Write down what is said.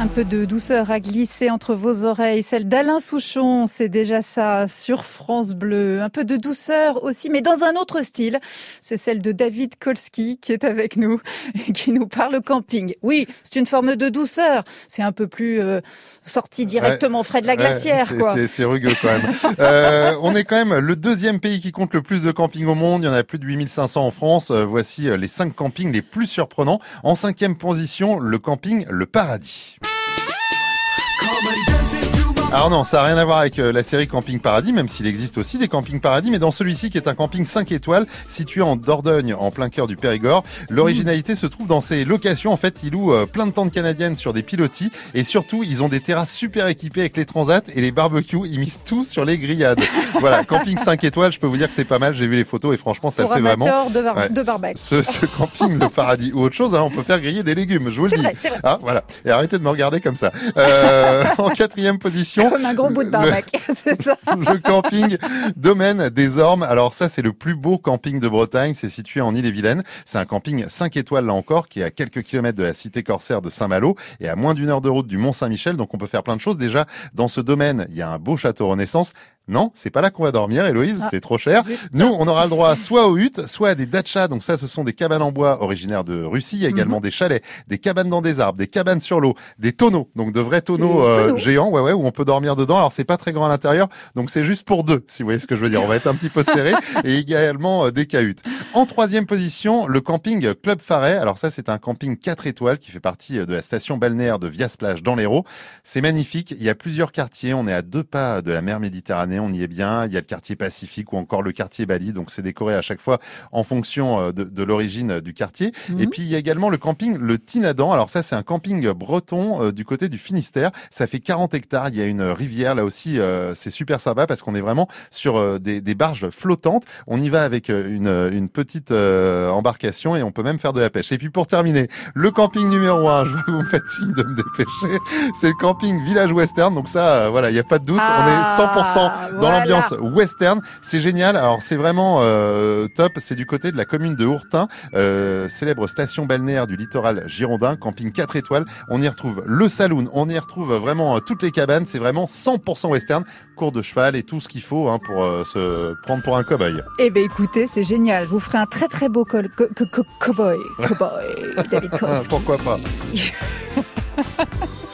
Un peu de douceur à glisser entre vos oreilles, celle d'Alain Souchon, c'est déjà ça, sur France Bleu. Un peu de douceur aussi, mais dans un autre style. C'est celle de David Kolski qui est avec nous et qui nous parle camping. Oui, c'est une forme de douceur. C'est un peu plus euh, sorti directement frais de la glacière, quoi. C'est rugueux quand même. euh, on est quand même le deuxième pays qui compte le plus de camping au monde. Il y en a plus de 8500 en France. Euh, voici euh, les cinq campings les plus surprenants. En cinquième position, le camping Le Paradis. Alors non, ça n'a rien à voir avec euh, la série Camping Paradis, même s'il existe aussi des campings paradis, mais dans celui-ci qui est un camping 5 étoiles situé en Dordogne, en plein cœur du Périgord, l'originalité se trouve dans ses locations. En fait, ils louent euh, plein de tentes canadiennes sur des pilotis et surtout, ils ont des terrasses super équipées avec les transats et les barbecues. Ils misent tout sur les grillades. voilà, camping 5 étoiles, je peux vous dire que c'est pas mal. J'ai vu les photos et franchement, ça Pour le fait vraiment. de, bar de barbecue. Ce, ce, camping, le paradis ou autre chose, hein, on peut faire griller des légumes, je vous le dis. Vrai, vrai. Ah, voilà. Et arrêtez de me regarder comme ça. Euh, en quatrième position. Comme un gros bout de c'est ça. Le camping Domaine des Ormes. Alors ça, c'est le plus beau camping de Bretagne. C'est situé en Ille-et-Vilaine. C'est un camping 5 étoiles là encore, qui est à quelques kilomètres de la cité corsaire de Saint-Malo et à moins d'une heure de route du Mont Saint-Michel. Donc on peut faire plein de choses. Déjà, dans ce domaine, il y a un beau château Renaissance. Non, c'est pas là qu'on va dormir, Héloïse, Ah, c'est trop cher. Nous, on aura le droit soit aux huttes, soit à des dachas. Donc ça, ce sont des cabanes en bois originaires de Russie. Il y a également des chalets, des cabanes dans des arbres, des cabanes sur l'eau, des tonneaux. Donc de vrais tonneaux euh, tonneaux. géants, ouais, ouais, où on peut dormir dedans. Alors c'est pas très grand à l'intérieur, donc c'est juste pour deux, si vous voyez ce que je veux dire. On va être un petit peu serré et également euh, des cahutes. En troisième position, le camping Club Faret. Alors ça, c'est un camping 4 étoiles qui fait partie euh, de la station balnéaire de Viasplage dans l'Hérault. C'est magnifique. Il y a plusieurs quartiers. On est à deux pas de la mer Méditerranée. On y est bien. Il y a le quartier Pacifique ou encore le quartier Bali. Donc c'est décoré à chaque fois en fonction euh, de, de l'origine euh, du quartier. Mhm. Et puis il y a également le camping Le Tinadan. Alors ça, c'est un camping breton euh, du côté du Finistère. Ça fait 40 hectares. Il y a une rivière là aussi. euh, c'est super sympa parce qu'on est vraiment sur euh, des, des barges flottantes. On y va avec une, une petite euh, embarcation et on peut même faire de la pêche. Et puis pour terminer, le camping numéro un, je vois que vous me faites signe de me dépêcher, c'est le camping Village Western. Donc ça, euh, voilà, il n'y a pas de doute. Ah, on est 100% dans voilà. l'ambiance western. C'est génial. Alors c'est vraiment euh, top. C'est du côté de la commune de Hourtin, euh, célèbre station balnéaire du littoral girondin, camping 4 étoiles. On y retrouve le saloon, on y retrouve vraiment euh, toutes les cabanes. C'est vraiment 100% western, cours de cheval et tout ce qu'il faut hein, pour se prendre pour un cow-boy. Eh ben écoutez, c'est génial. Vous ferez un très très beau cow-boy. Cow-boy, David. Pourquoi pas?